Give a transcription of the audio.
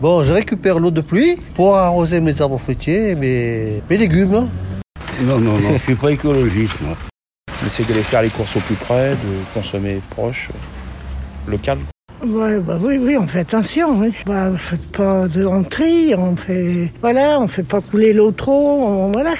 Bon, je récupère l'eau de pluie pour arroser mes arbres fruitiers et mes, mes légumes. Hein. Non, non, non, je suis pas écologiste, moi. J'essaie d'aller faire les courses au plus près, de consommer proche, euh, local. Ouais, bah oui, oui, on fait attention. Oui. Bah, on fait pas de on trie, on fait, voilà, on fait pas couler l'eau trop, on- voilà.